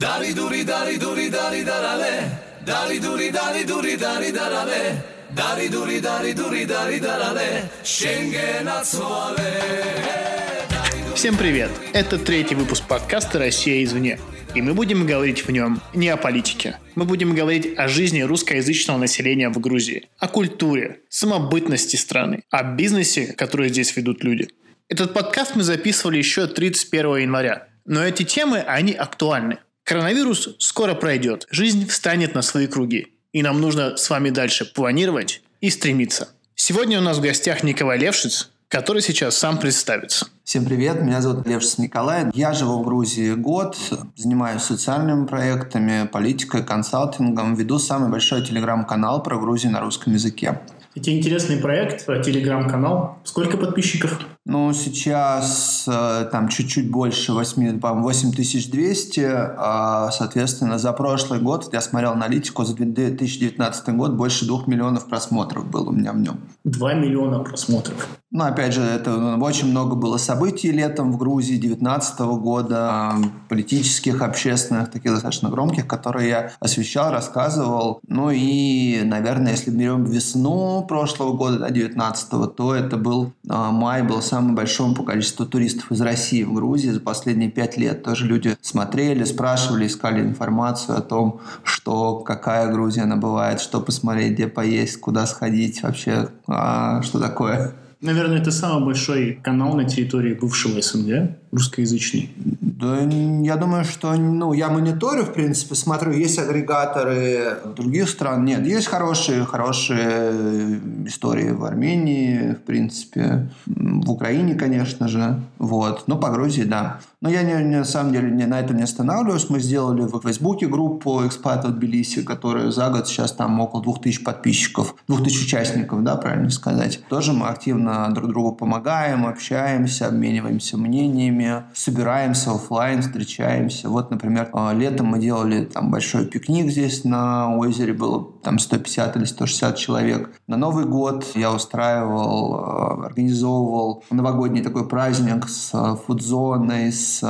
Dari duri dari duri dari darale Dari duri dari duri dari darale Dari duri dari duri dari darale Schengen Всем привет! Это третий выпуск подкаста «Россия извне». И мы будем говорить в нем не о политике. Мы будем говорить о жизни русскоязычного населения в Грузии, о культуре, самобытности страны, о бизнесе, который здесь ведут люди. Этот подкаст мы записывали еще 31 января. Но эти темы, они актуальны. Коронавирус скоро пройдет, жизнь встанет на свои круги, и нам нужно с вами дальше планировать и стремиться. Сегодня у нас в гостях Николай Левшиц, который сейчас сам представится. Всем привет, меня зовут Левшиц Николай. Я живу в Грузии год, занимаюсь социальными проектами, политикой, консалтингом, веду самый большой телеграм-канал про Грузию на русском языке. Это интересный проект, телеграм-канал. Сколько подписчиков? Ну, сейчас э, там чуть-чуть больше 8, 8200. А, соответственно, за прошлый год, я смотрел аналитику, за 2019 год больше 2 миллионов просмотров было у меня в нем. 2 миллиона просмотров. Ну, опять же, это ну, очень много было событий летом в Грузии 2019 года, политических, общественных, таких достаточно громких, которые я освещал, рассказывал. Ну и, наверное, если берем весну прошлого года, да, 19 то это был а, май, был самым большим по количеству туристов из России в Грузии за последние пять лет. Тоже люди смотрели, спрашивали, искали информацию о том, что какая Грузия она бывает, что посмотреть, где поесть, куда сходить, вообще, а, что такое. Наверное, это самый большой канал на территории бывшего СНГ, русскоязычный. Да, я думаю, что ну, я мониторю, в принципе, смотрю, есть агрегаторы других стран. Нет, есть хорошие, хорошие истории в Армении, в принципе, в Украине, конечно же. Вот. Но по Грузии, да. Но я не, не, на самом деле не, на этом не останавливаюсь. Мы сделали в Фейсбуке группу «Экспат от Тбилиси», которая за год сейчас там около 2000 подписчиков, 2000 участников, да, правильно сказать. Тоже мы активно друг другу помогаем, общаемся, обмениваемся мнениями, собираемся офлайн, встречаемся. Вот, например, а, летом мы делали там большой пикник здесь на озере, было там 150 или 160 человек. На Новый год я устраивал, а, организовывал новогодний такой праздник с а, фудзоной, с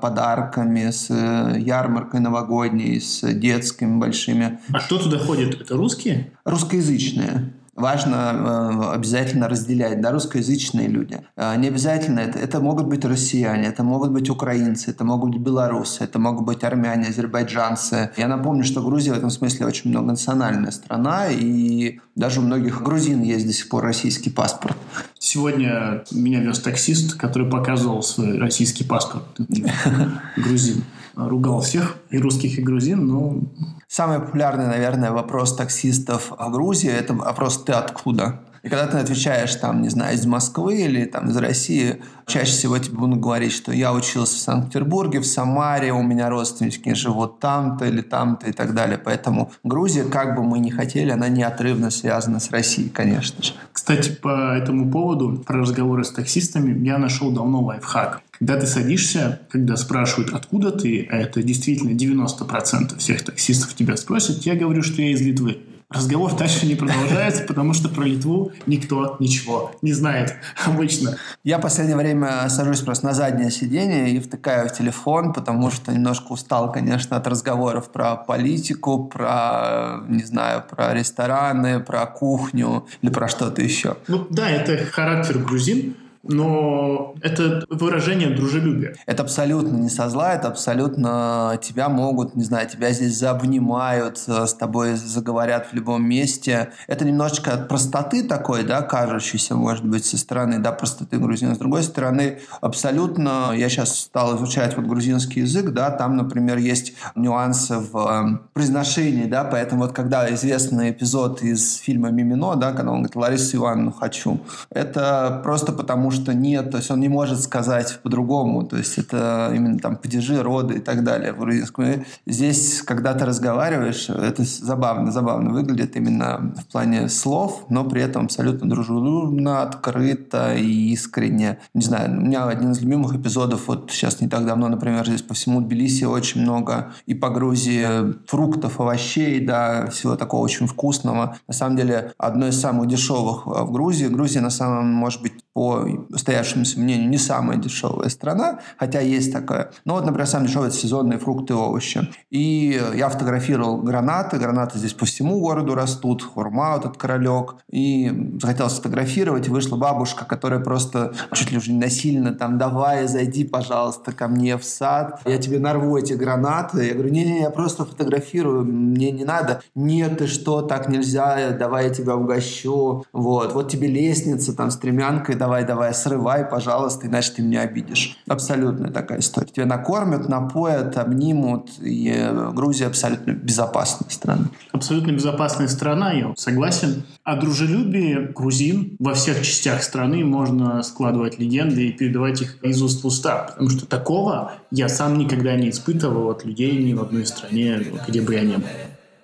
подарками, с э, ярмаркой новогодней, с детскими большими. А кто туда ходит? Это русские? Русскоязычные важно э, обязательно разделять, да, русскоязычные люди. Э, не обязательно это, это могут быть россияне, это могут быть украинцы, это могут быть белорусы, это могут быть армяне, азербайджанцы. Я напомню, что Грузия в этом смысле очень многонациональная страна, и даже у многих грузин есть до сих пор российский паспорт. Сегодня меня вез таксист, который показывал свой российский паспорт. Грузин. Ругал всех, и русских, и грузин, но Самый популярный, наверное, вопрос таксистов в Грузии – это вопрос «ты откуда?». И когда ты отвечаешь, там, не знаю, из Москвы или там, из России, чаще всего тебе будут говорить, что я учился в Санкт-Петербурге, в Самаре, у меня родственники живут там-то или там-то и так далее. Поэтому Грузия, как бы мы ни хотели, она неотрывно связана с Россией, конечно же. Кстати, по этому поводу, про разговоры с таксистами, я нашел давно лайфхак. Когда ты садишься, когда спрашивают, откуда ты, а это действительно 90% всех таксистов тебя спросят, я говорю, что я из Литвы. Разговор дальше не продолжается, потому что про Литву никто ничего не знает обычно. Я в последнее время сажусь просто на заднее сиденье и втыкаю в телефон, потому что немножко устал, конечно, от разговоров про политику, про, не знаю, про рестораны, про кухню или про что-то еще. Ну да, это характер грузин но это выражение дружелюбия. Это абсолютно не со зла, это абсолютно тебя могут, не знаю, тебя здесь заобнимают, э, с тобой заговорят в любом месте. Это немножечко от простоты такой, да, кажущейся, может быть, со стороны, да, простоты грузина. С другой стороны, абсолютно, я сейчас стал изучать вот грузинский язык, да, там, например, есть нюансы в э, произношении, да, поэтому вот когда известный эпизод из фильма «Мимино», да, когда он говорит «Ларису Ивановну хочу», это просто потому, что что нет, то есть он не может сказать по-другому, то есть это именно там падежи, роды и так далее в грузинском. И здесь, когда ты разговариваешь, это забавно, забавно выглядит именно в плане слов, но при этом абсолютно дружелюбно, открыто и искренне. Не знаю, у меня один из любимых эпизодов, вот сейчас не так давно, например, здесь по всему Тбилиси очень много и по Грузии фруктов, овощей, да, всего такого очень вкусного. На самом деле, одно из самых дешевых в Грузии. Грузия, на самом, может быть, по устоявшемуся мнению, не самая дешевая страна, хотя есть такая. Но вот, например, самые дешевые – сезонные фрукты и овощи. И я фотографировал гранаты. Гранаты здесь по всему городу растут. Хурма, вот этот королек. И захотел сфотографировать. Вышла бабушка, которая просто чуть ли уже насильно там, давай, зайди, пожалуйста, ко мне в сад. Я тебе нарву эти гранаты. Я говорю, не-не, я просто фотографирую, мне не надо. Нет, ты что, так нельзя, давай я тебя угощу. Вот, вот тебе лестница там с стремянкой, давай, давай, срывай, пожалуйста, иначе ты меня обидишь. Абсолютно такая история. Тебя накормят, напоят, обнимут, и э, Грузия абсолютно безопасная страна. Абсолютно безопасная страна, я согласен. О дружелюбии грузин во всех частях страны можно складывать легенды и передавать их из уст в уста, потому что такого я сам никогда не испытывал от людей ни в одной стране, где бы я ни был.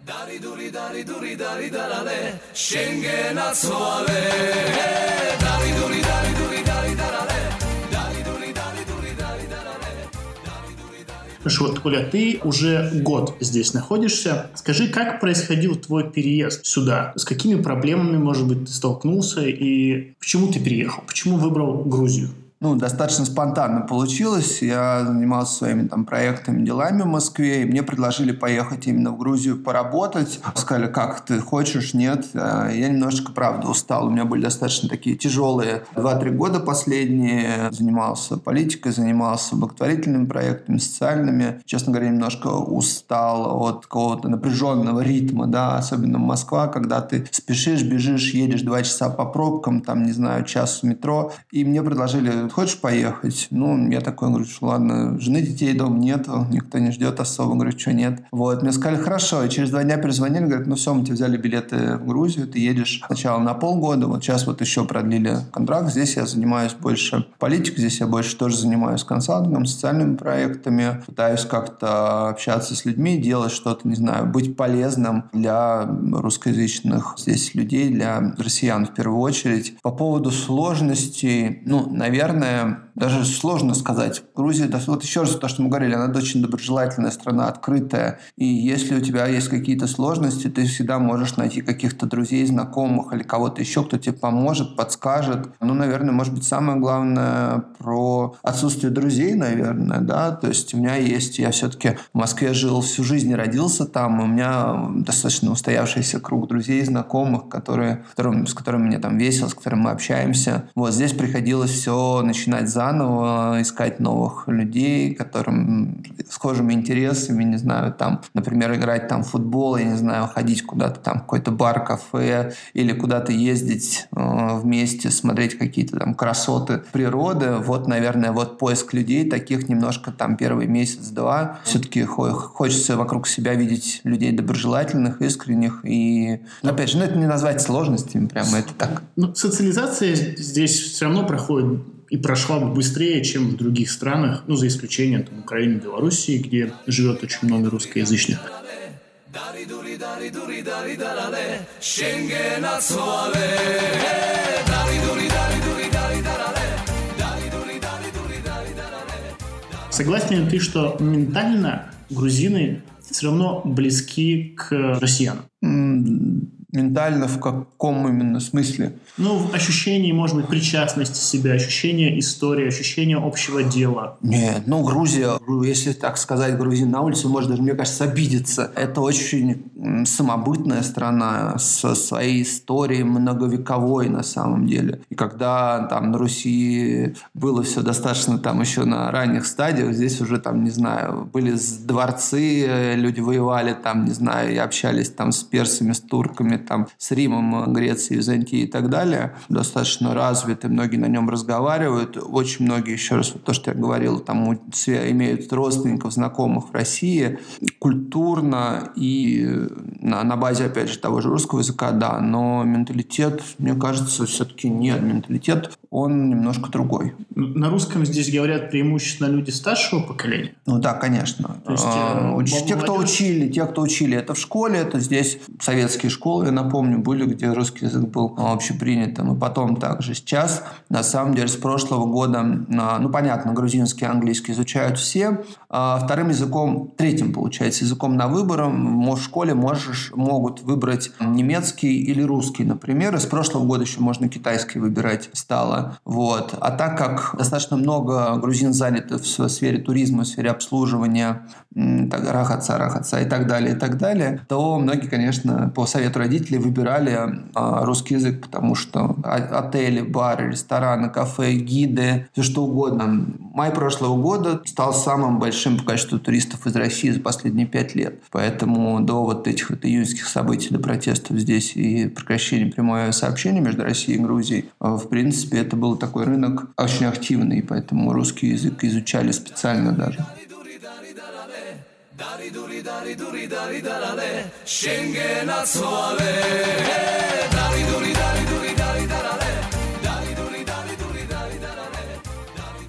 Dari duri dari duri dari darale Schengen duri dari duri Вот, Коля, ты уже год здесь находишься. Скажи, как происходил твой переезд сюда? С какими проблемами, может быть, ты столкнулся? И почему ты переехал? Почему выбрал Грузию? Ну, достаточно спонтанно получилось. Я занимался своими там проектами, делами в Москве, и мне предложили поехать именно в Грузию поработать. Сказали, как ты хочешь, нет. А я немножечко, правда, устал. У меня были достаточно такие тяжелые 2-3 года последние. Занимался политикой, занимался благотворительными проектами, социальными. Честно говоря, немножко устал от какого-то напряженного ритма, да, особенно Москва, когда ты спешишь, бежишь, едешь 2 часа по пробкам, там, не знаю, час в метро. И мне предложили хочешь поехать? Ну, я такой говорю, что ладно, жены, детей дома нету, никто не ждет особо. Говорю, что нет. Вот, мне сказали, хорошо. И через два дня перезвонили, говорят, ну все, мы тебе взяли билеты в Грузию, ты едешь сначала на полгода, вот сейчас вот еще продлили контракт. Здесь я занимаюсь больше политикой, здесь я больше тоже занимаюсь консалтингом, социальными проектами, пытаюсь как-то общаться с людьми, делать что-то, не знаю, быть полезным для русскоязычных здесь людей, для россиян в первую очередь. По поводу сложностей, ну, наверное, наверное, даже сложно сказать. Грузия, вот еще раз то, что мы говорили, она очень доброжелательная страна, открытая. И если у тебя есть какие-то сложности, ты всегда можешь найти каких-то друзей, знакомых или кого-то еще, кто тебе поможет, подскажет. Ну, наверное, может быть, самое главное про отсутствие друзей, наверное, да. То есть у меня есть, я все-таки в Москве жил всю жизнь, родился там, у меня достаточно устоявшийся круг друзей, знакомых, которые, с которыми мне там весело, с которыми мы общаемся. Вот здесь приходилось все начинать заново, искать новых людей, которым схожими интересами, не знаю, там, например, играть там в футбол, я не знаю, ходить куда-то там в какой-то бар, кафе или куда-то ездить э, вместе, смотреть какие-то там красоты природы. Вот, наверное, вот поиск людей таких немножко там первый месяц-два. Все-таки хочется вокруг себя видеть людей доброжелательных, искренних и, опять же, ну это не назвать сложностями, прямо это так. Ну, социализация здесь все равно проходит и прошла бы быстрее, чем в других странах, ну, за исключением там, Украины, Белоруссии, где живет очень много русскоязычных. Согласен ли ты, что ментально грузины все равно близки к россиянам? Ментально в каком именно смысле? Ну, ощущение, может быть, причастности себя, ощущение истории, ощущение общего дела. Нет, ну, Грузия, если так сказать, грузин на улице может даже, мне кажется, обидеться. Это очень самобытная страна со своей историей многовековой на самом деле. И когда там на Руси было все достаточно там еще на ранних стадиях, здесь уже там, не знаю, были дворцы, люди воевали там, не знаю, и общались там с персами, с турками, там, с Римом, Грецией, Византией и так далее, достаточно развиты, многие на нем разговаривают. Очень многие, еще раз, вот то, что я говорил, там имеют родственников, знакомых в России. Культурно и на, на базе, опять же, того же русского языка, да, но менталитет, мне кажется, все-таки нет. Менталитет, он немножко другой. На русском здесь говорят преимущественно люди старшего поколения? Ну да, конечно. То есть, а, э, те, кто учили, те, кто учили это в школе, это здесь советские школы, напомню, были, где русский язык был общепринятым. И потом также сейчас, на самом деле, с прошлого года, ну, понятно, грузинский, английский изучают все. А вторым языком, третьим, получается, языком на выбор в школе можешь, могут выбрать немецкий или русский, например. Из прошлого года еще можно китайский выбирать стало. Вот. А так как достаточно много грузин заняты в сфере туризма, в сфере обслуживания, так, рахаца, рахаца и так далее, и так далее, то многие, конечно, по совету родителей выбирали а, русский язык, потому что отели, бары, рестораны, кафе, гиды, все что угодно. Май прошлого года стал самым большим по количеству туристов из России за последние пять лет. Поэтому до вот этих вот июньских событий, до протестов здесь и прекращения прямого сообщения между Россией и Грузией, а, в принципе, это был такой рынок очень активный, поэтому русский язык изучали специально даже. Dari duri dari duri dari darale Schengen atzuale Dari duri dari duri dari darale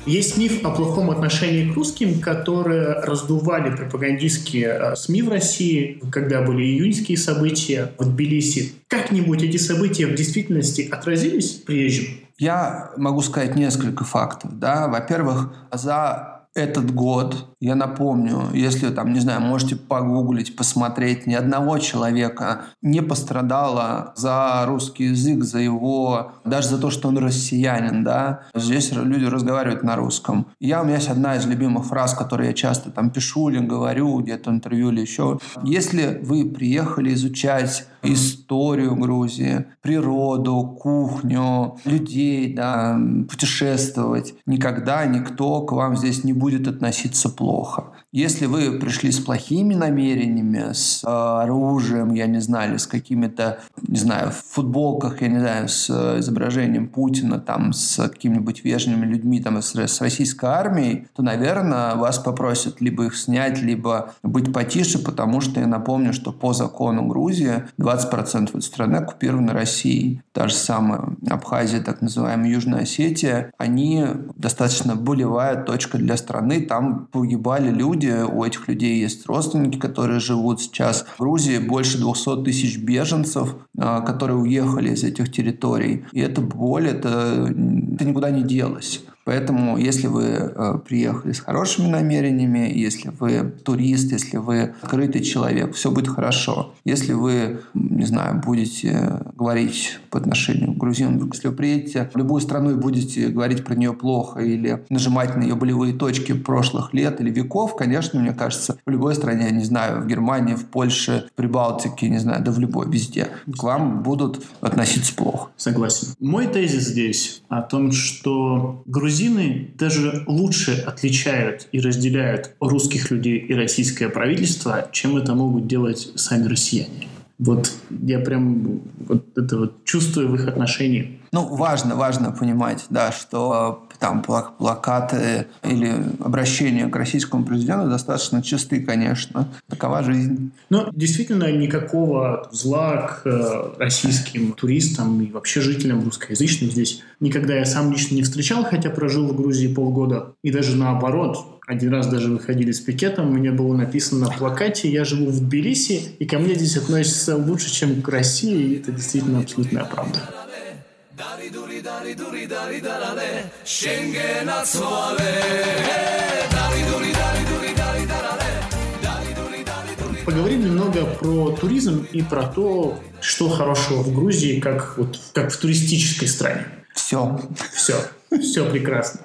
Есть миф о плохом отношении к русским, которые раздували пропагандистские э, СМИ в России, когда были июньские события в Тбилиси. Как-нибудь эти события в действительности отразились приезжим? Я могу сказать несколько фактов. Да? Во-первых, за этот год, я напомню, если там, не знаю, можете погуглить, посмотреть, ни одного человека не пострадало за русский язык, за его, даже за то, что он россиянин, да. Здесь люди разговаривают на русском. Я, у меня есть одна из любимых фраз, которые я часто там пишу или говорю где-то в интервью или еще. Если вы приехали изучать историю Грузии, природу, кухню, людей, да, путешествовать, никогда никто к вам здесь не будет будет относиться плохо. Если вы пришли с плохими намерениями, с э, оружием, я не знаю, или с какими-то, не знаю, в футболках, я не знаю, с э, изображением Путина, там, с какими-нибудь вежливыми людьми, там, с, с российской армией, то, наверное, вас попросят либо их снять, либо быть потише, потому что я напомню, что по закону Грузии 20% этой страны оккупированы Россией. Та же самая Абхазия, так называемая Южная Осетия, они достаточно болевая точка для страны. Там погибали люди, люди, у этих людей есть родственники, которые живут сейчас в Грузии, больше 200 тысяч беженцев, а, которые уехали из этих территорий. И эта боль, это, это никуда не делось. Поэтому, если вы э, приехали с хорошими намерениями, если вы турист, если вы открытый человек, все будет хорошо. Если вы, не знаю, будете говорить по отношению к грузинам, если вы приедете в любую страну и будете говорить про нее плохо или нажимать на ее болевые точки прошлых лет или веков, конечно, мне кажется, в любой стране, не знаю, в Германии, в Польше, в Прибалтике, не знаю, да в любой, везде, к вам будут относиться плохо. Согласен. Мой тезис здесь о том, что грузины грузины даже лучше отличают и разделяют русских людей и российское правительство, чем это могут делать сами россияне. Вот я прям вот это вот чувствую в их отношении. Ну, важно, важно понимать, да, что там плакаты или обращения к российскому президенту достаточно чисты, конечно. Такова жизнь. Но действительно никакого зла к э, российским туристам и вообще жителям русскоязычным здесь никогда я сам лично не встречал, хотя прожил в Грузии полгода. И даже наоборот, один раз даже выходили с пикетом, мне было написано на плакате «Я живу в Тбилиси, и ко мне здесь относятся лучше, чем к России», и это действительно абсолютная правда. Поговорим немного про туризм и про то, что хорошего в Грузии, как, вот, как в туристической стране. Все. Все. Все прекрасно.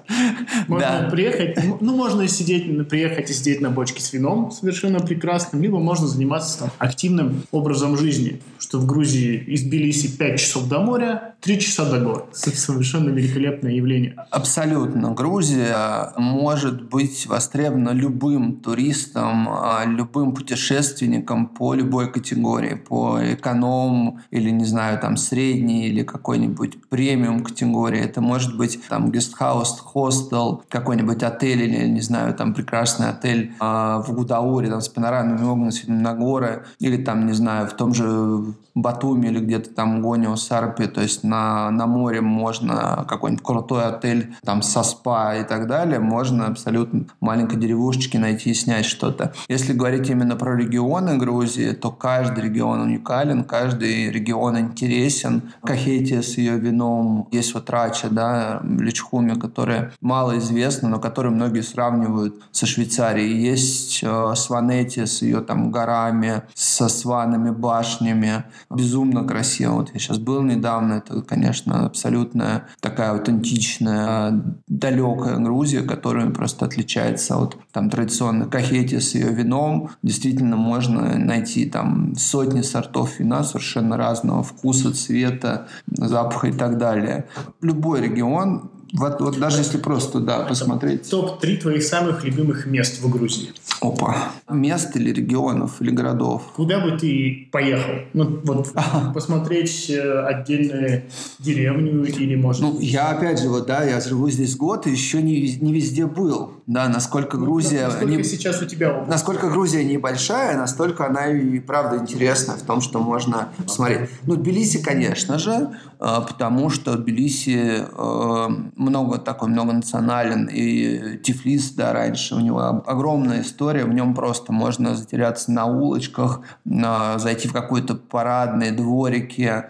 Можно да. приехать, ну, можно сидеть, приехать и сидеть на бочке с вином совершенно прекрасным, либо можно заниматься там, активным образом жизни, что в Грузии из Тбилиси 5 часов до моря, 3 часа до гор. Это совершенно великолепное явление. Абсолютно. Грузия может быть востребована любым туристом, а, любым путешественником по любой категории, по эконом или, не знаю, там, средней или какой-нибудь премиум категории. Это может быть там гестхаус, хостел, какой-нибудь отель или, не знаю, там прекрасный отель э, в Гудауре, там с панорамными окнами на горы, или там, не знаю, в том же Батуми или где-то там Гонио, Сарпи, то есть на, на море можно какой-нибудь крутой отель там со спа и так далее, можно абсолютно маленькой деревушечке найти и снять что-то. Если говорить именно про регионы Грузии, то каждый регион уникален, каждый регион интересен. Кахетия с ее вином, есть вот Рача, да, в Личхуме, которая мало известна, но которую многие сравнивают со Швейцарией. Есть э, Сванетти с ее там горами, со сванами, башнями. Безумно красиво. Вот я сейчас был недавно, это, конечно, абсолютно такая аутентичная, далекая Грузия, которая просто отличается от там традиционной Кахети с ее вином. Действительно можно найти там сотни сортов вина совершенно разного вкуса, цвета, запаха и так далее. Любой регион вот, вот даже если просто, да, посмотреть. Топ-3 твоих самых любимых мест в Грузии. Опа. Мест или регионов, или городов? Куда бы ты поехал? Ну, вот посмотреть э, отдельную деревню или, может... Ну, я опять же, вот, да, я живу здесь год и еще не, не везде был. Да, насколько ну, Грузия... Насколько не, сейчас у тебя область? Насколько Грузия небольшая, настолько она и правда интересна в том, что можно посмотреть. Ну, Тбилиси, конечно же, а, потому что Тбилиси э, много такой многонационален, и Тифлис, да, раньше у него огромная история, в нем просто можно затеряться на улочках, зайти в какой-то парадный дворики,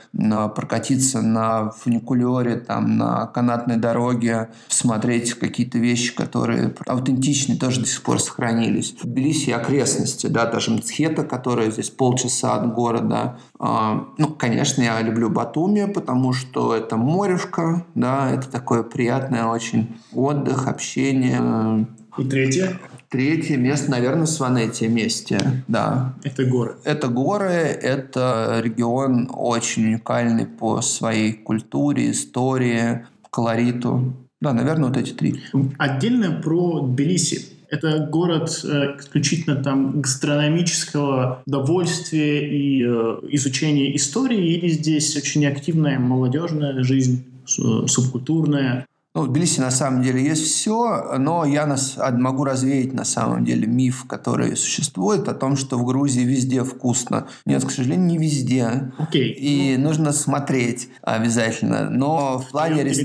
прокатиться на фуникулере, там, на канатной дороге, смотреть какие-то вещи, которые аутентичные, тоже до сих пор сохранились. В Тбилиси окрестности, да, даже Мцхета, которая здесь полчаса от города. А, ну, конечно, я люблю Батуми, потому потому что это морюшка, да, это такое приятное очень отдых, общение. И третье? Третье место, наверное, Сванетия месте, да. Это горы. Это горы, это регион очень уникальный по своей культуре, истории, колориту. Да, наверное, вот эти три. Отдельно про Тбилиси. Это город э, исключительно там гастрономического удовольствия и э, изучения истории, или здесь очень активная молодежная жизнь, субкультурная? Ну, в Тбилиси на самом деле есть все, но я нас, могу развеять на самом деле миф, который существует о том, что в Грузии везде вкусно. Нет, к сожалению, не везде. Okay. И ну... нужно смотреть обязательно. Но в, плане рес...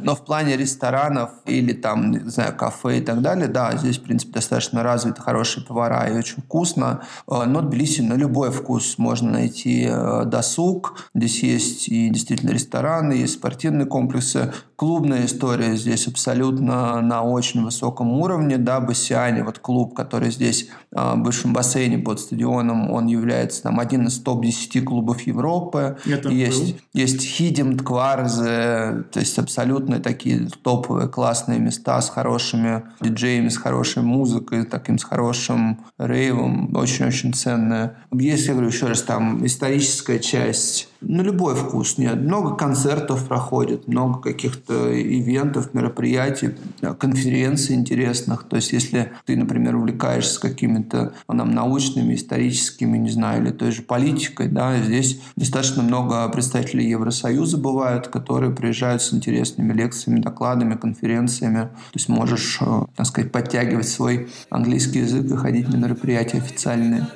но в плане ресторанов или там, не знаю, кафе и так далее, да, здесь, в принципе, достаточно развиты хорошие повара и очень вкусно. Э, но в Тбилиси на любой вкус можно найти э, досуг. Здесь есть и действительно рестораны, есть спортивные комплексы, клубная история история здесь абсолютно на очень высоком уровне. Да, Бассиане, вот клуб, который здесь а, в бывшем бассейне под стадионом, он является там один из топ-10 клубов Европы. Это есть, был? есть Хидим, Ткварзе, то есть абсолютно такие топовые классные места с хорошими диджеями, с хорошей музыкой, таким с хорошим рейвом, очень-очень ценное. Есть, я говорю еще раз, там историческая часть на любой вкус нет. Много концертов проходит, много каких-то ивентов, мероприятий, конференций интересных. То есть, если ты, например, увлекаешься какими-то нам, научными, историческими, не знаю, или той же политикой, да, здесь достаточно много представителей Евросоюза бывают, которые приезжают с интересными лекциями, докладами, конференциями. То есть, можешь, э, так сказать, подтягивать свой английский язык и ходить на мероприятия официальные.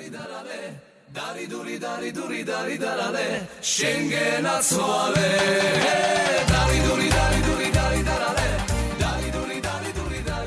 Dari duri dari duri dari darale Schengen atzuale Dari duri dari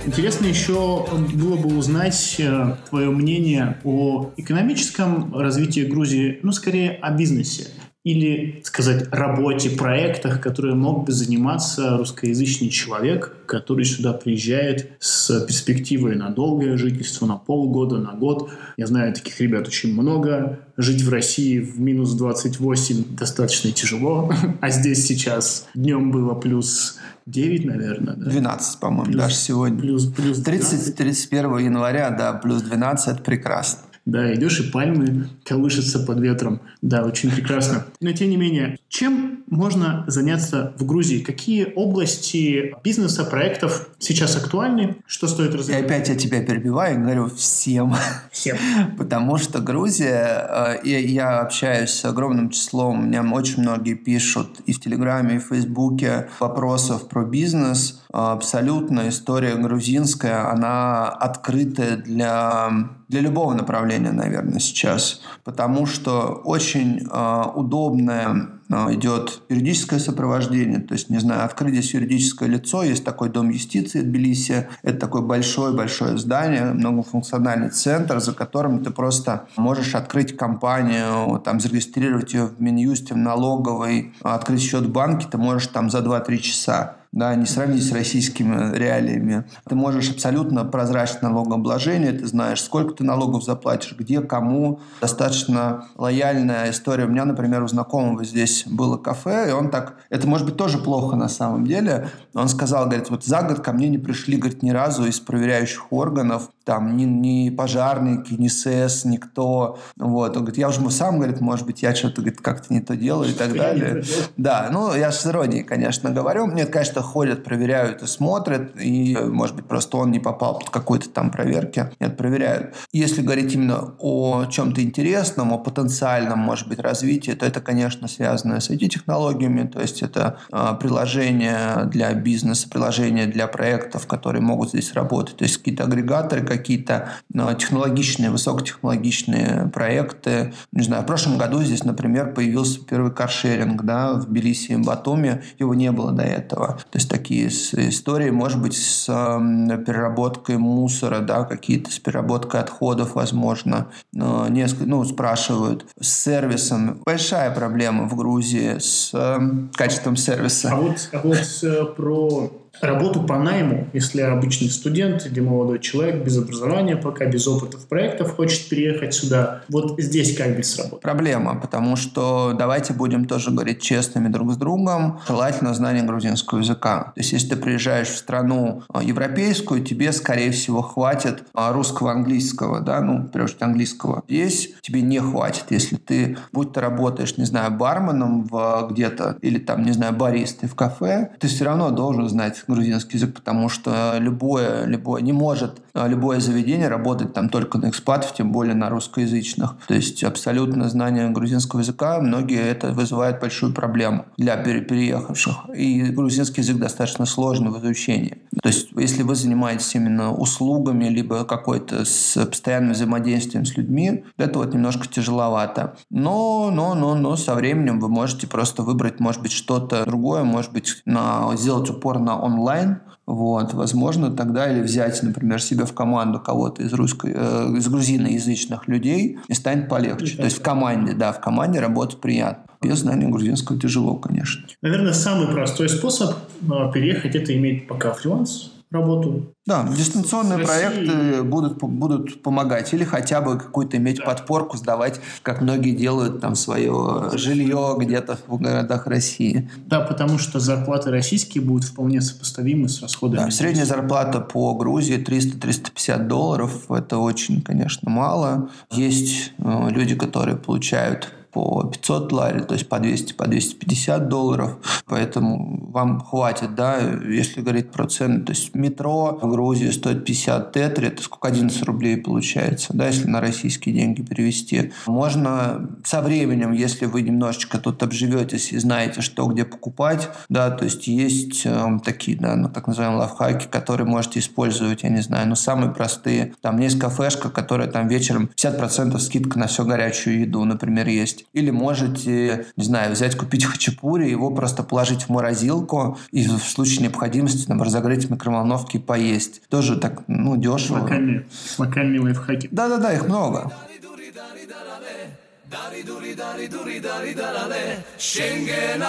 Интересно еще было бы узнать э, твое мнение о экономическом развитии Грузии, ну, скорее о бизнесе или, сказать, работе, проектах, которые мог бы заниматься русскоязычный человек, который сюда приезжает с перспективой на долгое жительство, на полгода, на год. Я знаю таких ребят очень много. Жить в России в минус 28 достаточно тяжело, а здесь сейчас днем было плюс 9, наверное. Да? 12, по-моему, даже сегодня. Плюс, плюс 30, 31 января, да, плюс 12, это прекрасно. Да, идешь и пальмы колышутся под ветром. Да, очень прекрасно. Но тем не менее, чем можно заняться в Грузии? Какие области бизнеса, проектов сейчас актуальны? Что стоит развивать? И опять я тебя перебиваю и говорю всем. Всем. Потому что Грузия, э, я общаюсь с огромным числом, мне очень многие пишут и в Телеграме, и в Фейсбуке вопросов про бизнес. Абсолютно история грузинская, она открытая для для любого направления, наверное, сейчас, потому что очень э, удобное э, идет юридическое сопровождение, то есть, не знаю, открыть здесь юридическое лицо, есть такой дом юстиции в Тбилиси, это такое большое-большое здание, многофункциональный центр, за которым ты просто можешь открыть компанию, там, зарегистрировать ее в Минюсте, в налоговой, открыть счет в банке, ты можешь там за 2-3 часа да, не сравнить с российскими реалиями. Ты можешь абсолютно прозрачно налогообложение, ты знаешь, сколько ты налогов заплатишь, где, кому. Достаточно лояльная история. У меня, например, у знакомого здесь было кафе, и он так, это может быть тоже плохо на самом деле, он сказал, говорит, вот за год ко мне не пришли, говорит, ни разу из проверяющих органов, там, ни, ни пожарники, ни СЭС, никто. Вот. Он говорит, я уже сам, говорит, может быть, я что-то как-то не то делаю и так далее. Да, ну, я с иронией, конечно, говорю. Нет, конечно, ходят, проверяют и смотрят, и, может быть, просто он не попал под какой-то там проверки. Нет, проверяют. Если говорить именно о чем-то интересном, о потенциальном, может быть, развитии, то это, конечно, связано с IT-технологиями, то есть это э, приложения для бизнеса, приложения для проектов, которые могут здесь работать, то есть какие-то агрегаторы, какие-то э, технологичные, высокотехнологичные проекты. Не знаю, в прошлом году здесь, например, появился первый каршеринг, да, в Тбилиси и Батуми, его не было до этого. То есть такие истории, может быть, с переработкой мусора, да, какие-то с переработкой отходов, возможно. Но несколько, ну, спрашивают. С сервисом. Большая проблема в Грузии с качеством сервиса. А вот, а вот э, про Работу по найму, если обычный студент или молодой человек без образования, пока без опыта в проектах хочет переехать сюда, вот здесь как быть сработать? Проблема, потому что давайте будем тоже говорить честными друг с другом, желательно знание грузинского языка. То есть если ты приезжаешь в страну а, европейскую, тебе, скорее всего, хватит а, русского, английского, да, ну, прежде английского. Здесь тебе не хватит, если ты, будь ты работаешь, не знаю, барменом в где-то, или там, не знаю, баристой в кафе, ты все равно должен знать грузинский язык, потому что любое, любое не может а, любое заведение работать там только на экспатов, тем более на русскоязычных. То есть абсолютно знание грузинского языка, многие это вызывает большую проблему для переехавших. И грузинский язык достаточно сложный в изучении. То есть если вы занимаетесь именно услугами, либо какой-то с постоянным взаимодействием с людьми, это вот немножко тяжеловато. Но, но, но, но со временем вы можете просто выбрать, может быть, что-то другое, может быть, на, сделать упор на онлайн, вот, возможно, тогда или взять, например, себе в команду кого-то из, русской, э, из грузиноязычных людей и станет полегче. То есть в команде, да, в команде работать приятно. Без знания грузинского тяжело, конечно. Наверное, самый простой способ э, переехать – это иметь пока фриланс, работу. Да, дистанционные проекты будут, будут помогать. Или хотя бы какую-то иметь да. подпорку, сдавать, как многие делают там свое жилье где-то в городах России. Да, потому что зарплаты российские будут вполне сопоставимы с расходами. Да, средняя зарплата по Грузии 300-350 долларов. Это очень, конечно, мало. Есть э, люди, которые получают по 500 лари, то есть по 200, по 250 долларов. Поэтому вам хватит, да, если говорить про цены. То есть метро в Грузии стоит 50 тетри, это сколько? 11 рублей получается, да, если на российские деньги перевести. Можно со временем, если вы немножечко тут обживетесь и знаете, что где покупать, да, то есть есть э, такие, да, ну, так называемые лайфхаки, которые можете использовать, я не знаю, ну, самые простые. Там есть кафешка, которая там вечером 50% скидка на всю горячую еду, например, есть. Или можете, не знаю, взять, купить хачапури, его просто положить в морозилку и в случае необходимости там, разогреть в микроволновке и поесть. Тоже так, ну, дешево. Локальные, локальные лайфхаки. Да-да-да, их много. Schengen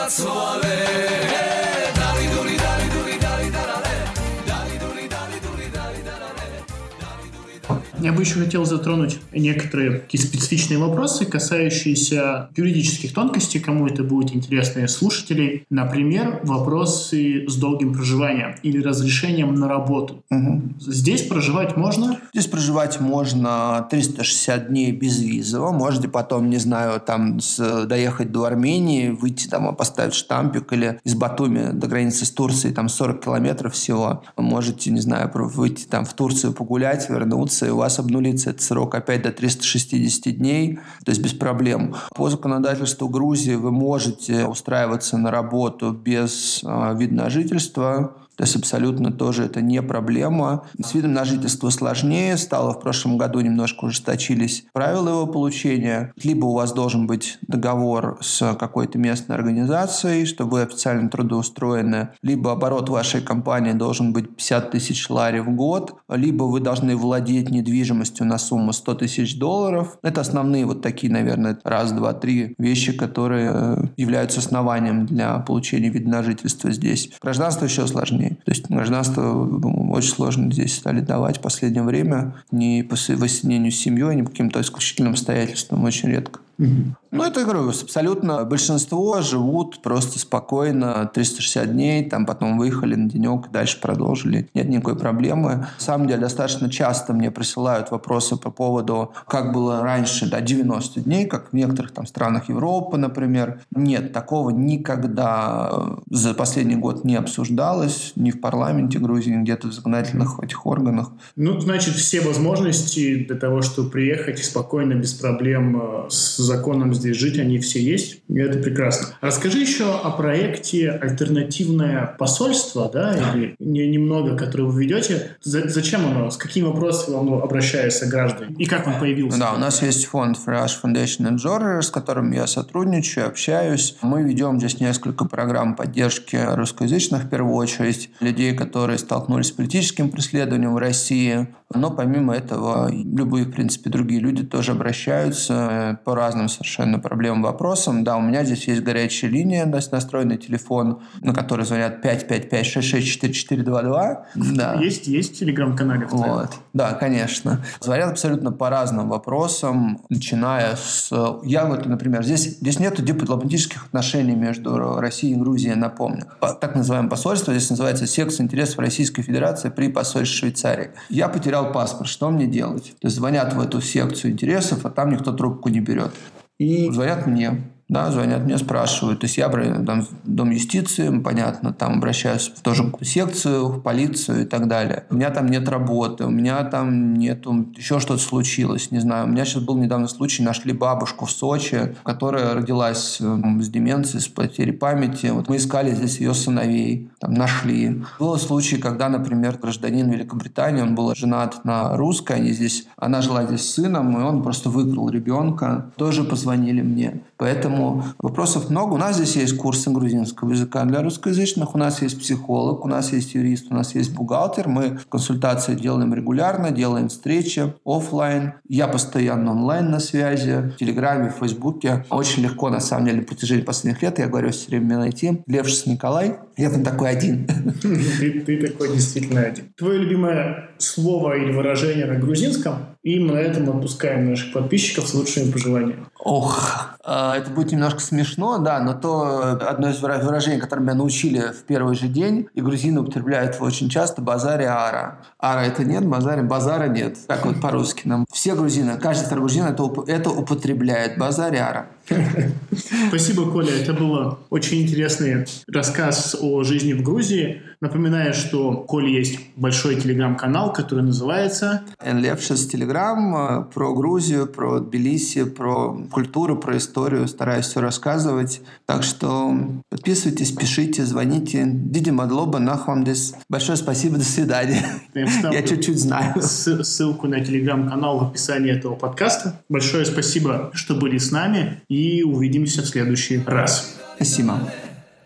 Я бы еще хотел затронуть некоторые такие специфичные вопросы, касающиеся юридических тонкостей, кому это будет интересно из слушателей. Например, вопросы с долгим проживанием или разрешением на работу. Угу. Здесь проживать можно? Здесь проживать можно 360 дней без визово. Можете потом, не знаю, там с, доехать до Армении, выйти там, поставить штампик или из Батуми до границы с Турцией, там 40 километров всего. Можете, не знаю, выйти там в Турцию погулять, вернуться, и у вас вас обнулится этот срок опять до 360 дней, то есть без проблем. По законодательству Грузии вы можете устраиваться на работу без э, вида на жительство, То есть абсолютно тоже это не проблема. С видом на жительство сложнее стало. В прошлом году немножко ужесточились правила его получения. Либо у вас должен быть договор с какой-то местной организацией, что вы официально трудоустроены, либо оборот вашей компании должен быть 50 тысяч лари в год, либо вы должны владеть недвижимостью на сумму 100 тысяч долларов. Это основные вот такие, наверное, раз, два, три вещи, которые э, являются основанием для получения вида на жительство здесь. Гражданство еще сложнее. То есть гражданство ну, очень сложно здесь стали давать в последнее время. Ни по воссоединению с семьей, ни по каким-то исключительным обстоятельствам очень редко. Ну, это, говорю, абсолютно большинство живут просто спокойно 360 дней, там потом выехали на денек, дальше продолжили. Нет никакой проблемы. На самом деле, достаточно часто мне присылают вопросы по поводу, как было раньше, да, 90 дней, как в некоторых там странах Европы, например. Нет, такого никогда за последний год не обсуждалось ни в парламенте Грузии, ни где-то в законодательных этих органах. Ну, значит, все возможности для того, чтобы приехать спокойно, без проблем э, с законом здесь жить, они все есть, и это прекрасно. Расскажи еще о проекте «Альтернативное посольство», да, или не, немного, которое вы ведете. За, зачем оно? С какими вопросами оно обращается к гражданам? И как он появился? Да, у нас есть фонд Fresh Foundation and с которым я сотрудничаю, общаюсь. Мы ведем здесь несколько программ поддержки русскоязычных, в первую очередь, людей, которые столкнулись с политическим преследованием в России. Но помимо этого, любые, в принципе, другие люди тоже обращаются по разным разным совершенно проблемам, вопросам. Да, у меня здесь есть горячая линия, есть настроенный телефон, на который звонят 555-664422. Да. Есть, есть в телеграм-канале? Вот. Да, конечно. Звонят абсолютно по разным вопросам, начиная с... Я вот, например, здесь, здесь нету дипломатических отношений между Россией и Грузией, напомню. Так называемое посольство, здесь называется секция интересов Российской Федерации при посольстве Швейцарии. Я потерял паспорт, что мне делать? То есть звонят в эту секцию интересов, а там никто трубку не берет. И звонят мне да, звонят мне, спрашивают. То есть я там, в Дом юстиции, понятно, там обращаюсь в тоже секцию, в полицию и так далее. У меня там нет работы, у меня там нету, еще что-то случилось, не знаю. У меня сейчас был недавно случай, нашли бабушку в Сочи, которая родилась с деменцией, с потерей памяти. Вот мы искали здесь ее сыновей, там нашли. Был случай, когда, например, гражданин Великобритании, он был женат на русской, они здесь, она жила здесь с сыном, и он просто выкрал ребенка. Тоже позвонили мне. Поэтому вопросов много. У нас здесь есть курсы грузинского языка для русскоязычных, у нас есть психолог, у нас есть юрист, у нас есть бухгалтер. Мы консультации делаем регулярно, делаем встречи офлайн. Я постоянно онлайн на связи, в Телеграме, в Фейсбуке. Очень легко, на самом деле, на протяжении последних лет, я говорю, все время найти. Левшис Николай. Я там такой один. Ты, ты такой действительно один. Твое любимое слово или выражение на грузинском? И мы на этом отпускаем наших подписчиков с лучшими пожеланиями. Ох, это будет немножко смешно, да, но то одно из выражений, которое меня научили в первый же день, и грузины употребляют его очень часто, базари ара. Ара это нет, базари, базара нет. Как вот по-русски нам. Все грузины, каждый второй грузин это, это употребляет, базари ара. Спасибо, Коля. Это был очень интересный рассказ о жизни в Грузии. Напоминаю, что у Коли есть большой телеграм-канал, который называется... Левшес Телеграм про Грузию, про Тбилиси, про культуру, про историю. Стараюсь все рассказывать. Так что подписывайтесь, пишите, звоните. Диди Мадлоба, Нахвамдес. Большое спасибо, до свидания. Я чуть-чуть знаю. Ссылку на телеграм-канал в описании этого подкаста. Большое спасибо, что были с нами. И увидимся в следующий раз. Спасибо.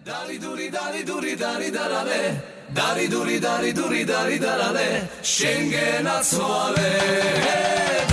Dari duri dari duri dari darale Dari duri dari duri dari darale Schengen atzmoale